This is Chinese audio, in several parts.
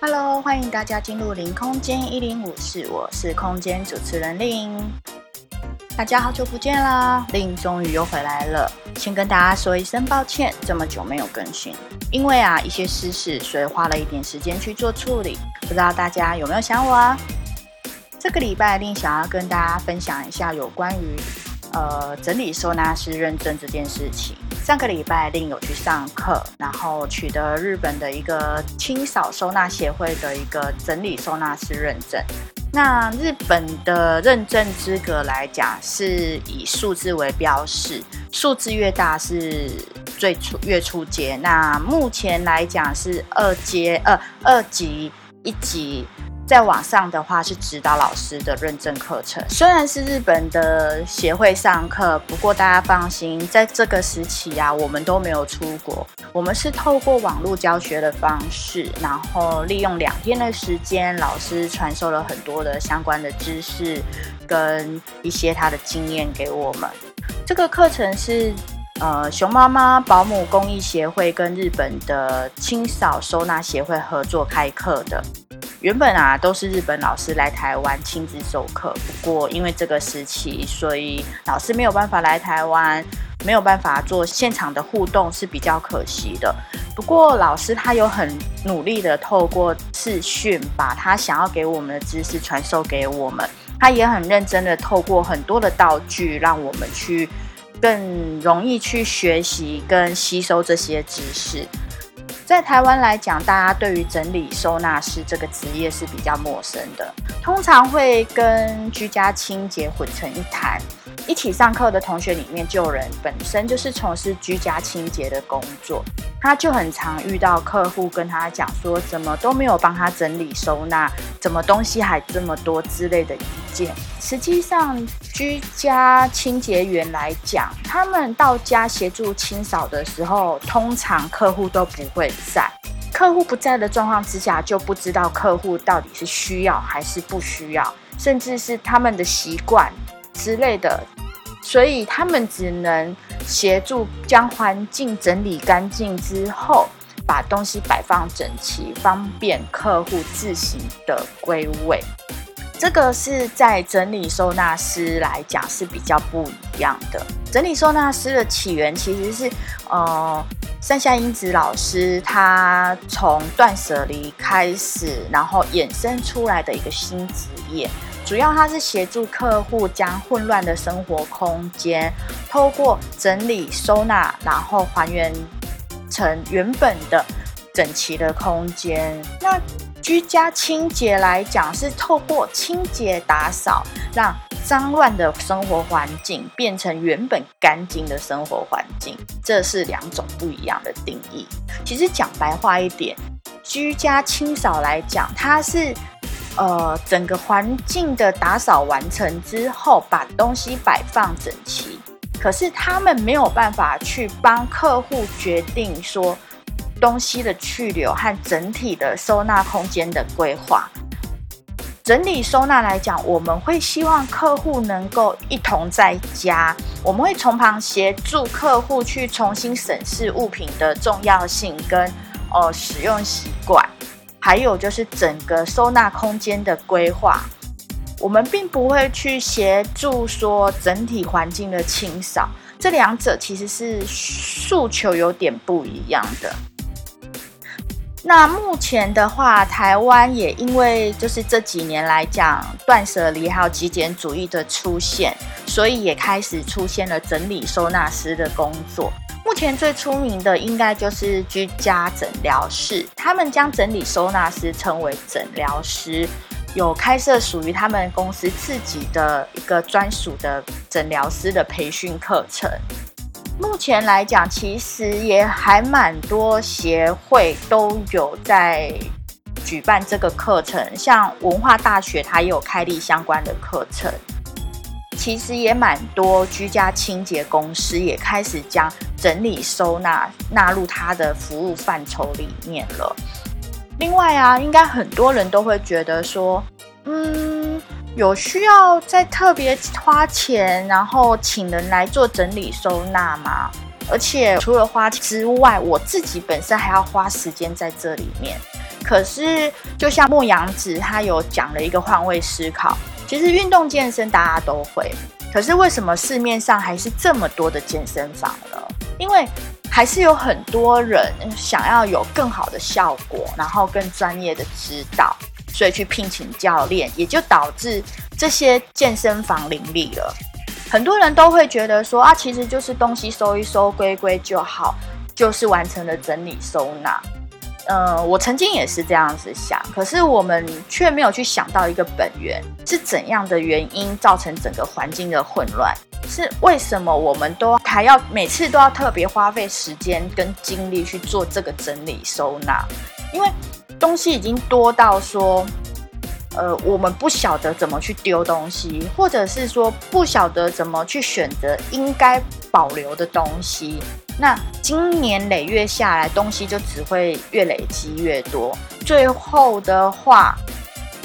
Hello，欢迎大家进入零空间一零五室，我是空间主持人令。大家好久不见啦，令终于又回来了。先跟大家说一声抱歉，这么久没有更新，因为啊一些私事，所以花了一点时间去做处理。不知道大家有没有想我啊？这个礼拜令想要跟大家分享一下有关于呃整理收纳师认证这件事情。上个礼拜另有去上课，然后取得日本的一个清扫收纳协会的一个整理收纳师认证。那日本的认证资格来讲，是以数字为标示，数字越大是最初越初阶。那目前来讲是二阶，呃，二级一级。在网上的话是指导老师的认证课程，虽然是日本的协会上课，不过大家放心，在这个时期啊，我们都没有出国，我们是透过网络教学的方式，然后利用两天的时间，老师传授了很多的相关的知识跟一些他的经验给我们。这个课程是呃熊妈妈保姆公益协会跟日本的清扫收纳协会合作开课的。原本啊都是日本老师来台湾亲自授课，不过因为这个时期，所以老师没有办法来台湾，没有办法做现场的互动是比较可惜的。不过老师他有很努力的透过视讯，把他想要给我们的知识传授给我们，他也很认真的透过很多的道具，让我们去更容易去学习跟吸收这些知识。在台湾来讲，大家对于整理收纳师这个职业是比较陌生的，通常会跟居家清洁混成一谈。一起上课的同学里面，就有人本身就是从事居家清洁的工作，他就很常遇到客户跟他讲说，怎么都没有帮他整理收纳，怎么东西还这么多之类的意见。实际上，居家清洁员来讲，他们到家协助清扫的时候，通常客户都不会在。客户不在的状况之下，就不知道客户到底是需要还是不需要，甚至是他们的习惯之类的。所以他们只能协助将环境整理干净之后，把东西摆放整齐，方便客户自行的归位。这个是在整理收纳师来讲是比较不一样的。整理收纳师的起源其实是，呃，山下英子老师他从断舍离开始，然后衍生出来的一个新职业。主要它是协助客户将混乱的生活空间，透过整理收纳，然后还原成原本的整齐的空间。那居家清洁来讲，是透过清洁打扫，让脏乱的生活环境变成原本干净的生活环境。这是两种不一样的定义。其实讲白话一点，居家清扫来讲，它是。呃，整个环境的打扫完成之后，把东西摆放整齐。可是他们没有办法去帮客户决定说东西的去留和整体的收纳空间的规划。整理收纳来讲，我们会希望客户能够一同在家，我们会从旁协助客户去重新审视物品的重要性跟呃使用习惯。还有就是整个收纳空间的规划，我们并不会去协助说整体环境的清扫，这两者其实是诉求有点不一样的。那目前的话，台湾也因为就是这几年来讲断舍离还有极简主义的出现，所以也开始出现了整理收纳师的工作。目前最出名的应该就是居家诊疗室，他们将整理收纳师称为诊疗师，有开设属于他们公司自己的一个专属的诊疗师的培训课程。目前来讲，其实也还蛮多协会都有在举办这个课程，像文化大学它也有开立相关的课程。其实也蛮多居家清洁公司也开始将整理收纳纳入它的服务范畴里面了。另外啊，应该很多人都会觉得说，嗯，有需要再特别花钱，然后请人来做整理收纳吗？而且除了花钱之外，我自己本身还要花时间在这里面。可是就像牧羊子他有讲了一个换位思考，其实运动健身大家都会，可是为什么市面上还是这么多的健身房呢？因为还是有很多人想要有更好的效果，然后更专业的指导，所以去聘请教练，也就导致这些健身房林立了。很多人都会觉得说啊，其实就是东西收一收，归归就好，就是完成了整理收纳。呃，我曾经也是这样子想，可是我们却没有去想到一个本源是怎样的原因造成整个环境的混乱。是为什么我们都还要每次都要特别花费时间跟精力去做这个整理收纳？因为东西已经多到说，呃，我们不晓得怎么去丢东西，或者是说不晓得怎么去选择应该保留的东西。那今年累月下来，东西就只会越累积越多，最后的话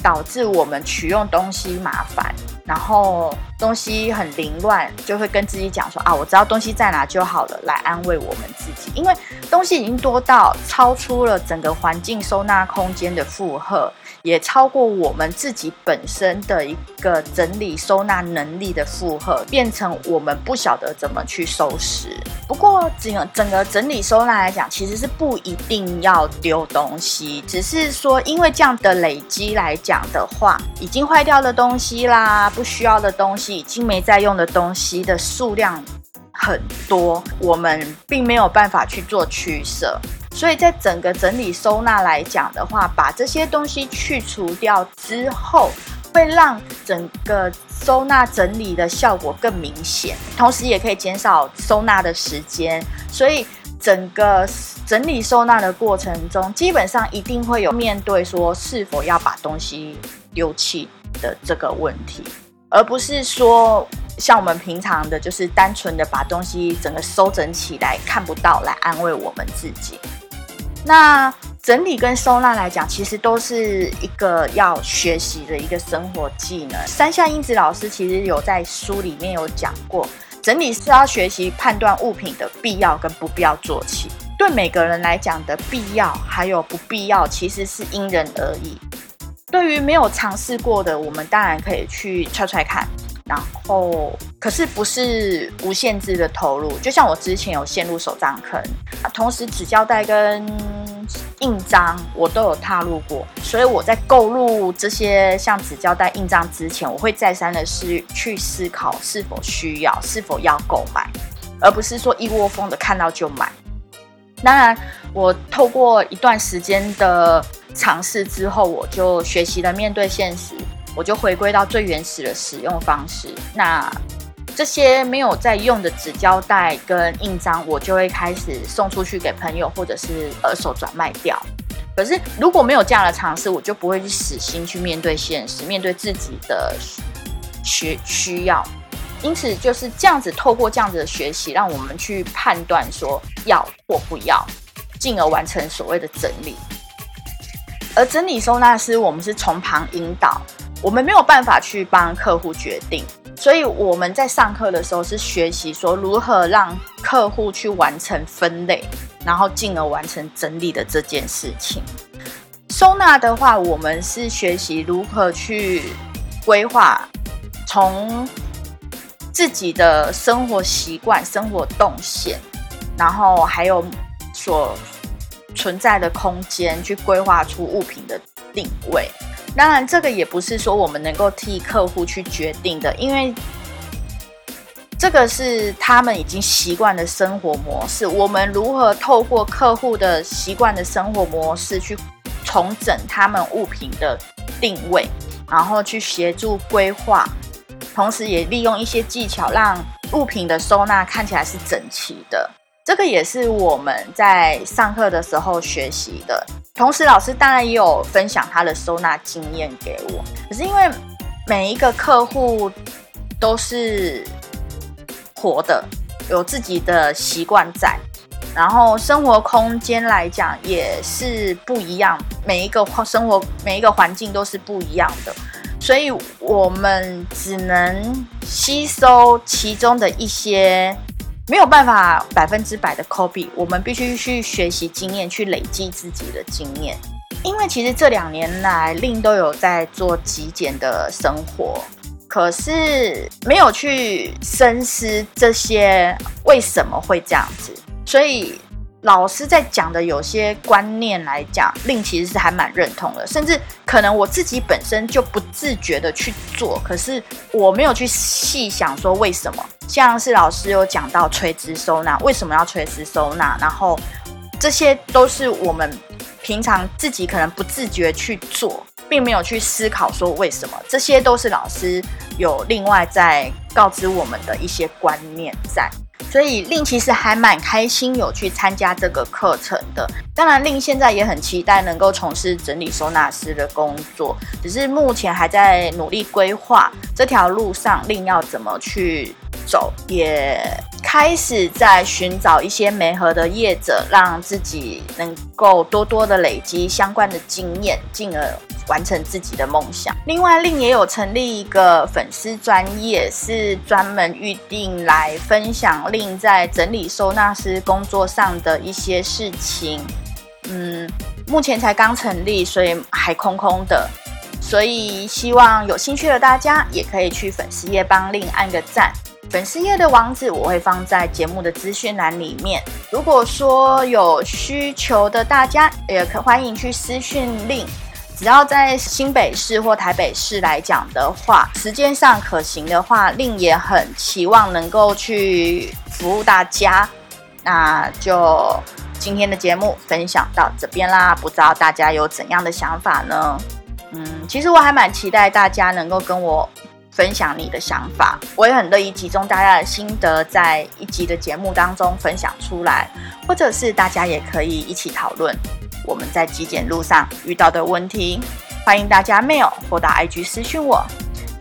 导致我们取用东西麻烦。然后东西很凌乱，就会跟自己讲说啊，我知道东西在哪就好了，来安慰我们自己。因为东西已经多到超出了整个环境收纳空间的负荷，也超过我们自己本身的一个整理收纳能力的负荷，变成我们不晓得怎么去收拾。不过整整个整理收纳来讲，其实是不一定要丢东西，只是说因为这样的累积来讲的话，已经坏掉的东西啦。不需要的东西，已经没在用的东西的数量很多，我们并没有办法去做取舍。所以在整个整理收纳来讲的话，把这些东西去除掉之后，会让整个收纳整理的效果更明显，同时也可以减少收纳的时间。所以整个整理收纳的过程中，基本上一定会有面对说是否要把东西丢弃的这个问题。而不是说像我们平常的，就是单纯的把东西整个收整起来，看不到来安慰我们自己。那整理跟收纳来讲，其实都是一个要学习的一个生活技能。山下英子老师其实有在书里面有讲过，整理是要学习判断物品的必要跟不必要做起。对每个人来讲的必要还有不必要，其实是因人而异。对于没有尝试过的，我们当然可以去踹踹看，然后可是不是无限制的投入。就像我之前有陷入手账坑，同时纸胶带跟印章我都有踏入过，所以我在购入这些像纸胶带、印章之前，我会再三的是去思考是否需要、是否要购买，而不是说一窝蜂的看到就买。当然，我透过一段时间的。尝试之后，我就学习了面对现实，我就回归到最原始的使用方式。那这些没有在用的纸胶带跟印章，我就会开始送出去给朋友，或者是二手转卖掉。可是如果没有这样的尝试，我就不会去死心去面对现实，面对自己的需需要。因此就是这样子，透过这样子的学习，让我们去判断说要或不要，进而完成所谓的整理。而整理收纳师，我们是从旁引导，我们没有办法去帮客户决定，所以我们在上课的时候是学习说如何让客户去完成分类，然后进而完成整理的这件事情。收纳的话，我们是学习如何去规划，从自己的生活习惯、生活动线，然后还有所。存在的空间去规划出物品的定位，当然这个也不是说我们能够替客户去决定的，因为这个是他们已经习惯的生活模式。我们如何透过客户的习惯的生活模式去重整他们物品的定位，然后去协助规划，同时也利用一些技巧让物品的收纳看起来是整齐的。这个也是我们在上课的时候学习的，同时老师当然也有分享他的收纳经验给我。可是因为每一个客户都是活的，有自己的习惯在，然后生活空间来讲也是不一样，每一个生活每一个环境都是不一样的，所以我们只能吸收其中的一些。没有办法百分之百的 copy，我们必须去学习经验，去累积自己的经验。因为其实这两年来，令都有在做极简的生活，可是没有去深思这些为什么会这样子，所以。老师在讲的有些观念来讲，令其实是还蛮认同的，甚至可能我自己本身就不自觉的去做，可是我没有去细想说为什么。像是老师有讲到垂直收纳，为什么要垂直收纳？然后这些都是我们平常自己可能不自觉去做，并没有去思考说为什么。这些都是老师有另外在告知我们的一些观念在。所以令其实还蛮开心有去参加这个课程的。当然，令现在也很期待能够从事整理收纳师的工作，只是目前还在努力规划这条路上令要怎么去走，也开始在寻找一些媒合的业者，让自己能够多多的累积相关的经验，进而。完成自己的梦想。另外，令也有成立一个粉丝专业，是专门预定来分享令在整理收纳师工作上的一些事情。嗯，目前才刚成立，所以还空空的。所以希望有兴趣的大家也可以去粉丝页帮令按个赞。粉丝页的网址我会放在节目的资讯栏里面。如果说有需求的大家，也可欢迎去私讯令。只要在新北市或台北市来讲的话，时间上可行的话，令也很期望能够去服务大家。那就今天的节目分享到这边啦，不知道大家有怎样的想法呢？其实我还蛮期待大家能够跟我分享你的想法，我也很乐意集中大家的心得，在一集的节目当中分享出来，或者是大家也可以一起讨论。我们在极简路上遇到的问题，欢迎大家 mail 或到 IG 私讯我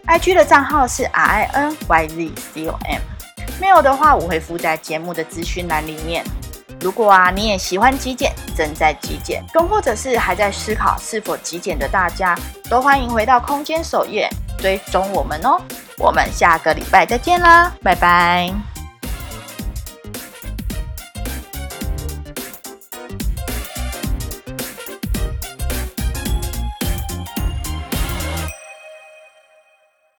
，IG 的账号是 R I N Y Z C O M，mail 的话我会附在节目的资讯栏里面。如果啊你也喜欢极简，正在极简，更或者是还在思考是否极简的大家，都欢迎回到空间首页追踪我们哦。我们下个礼拜再见啦，拜拜。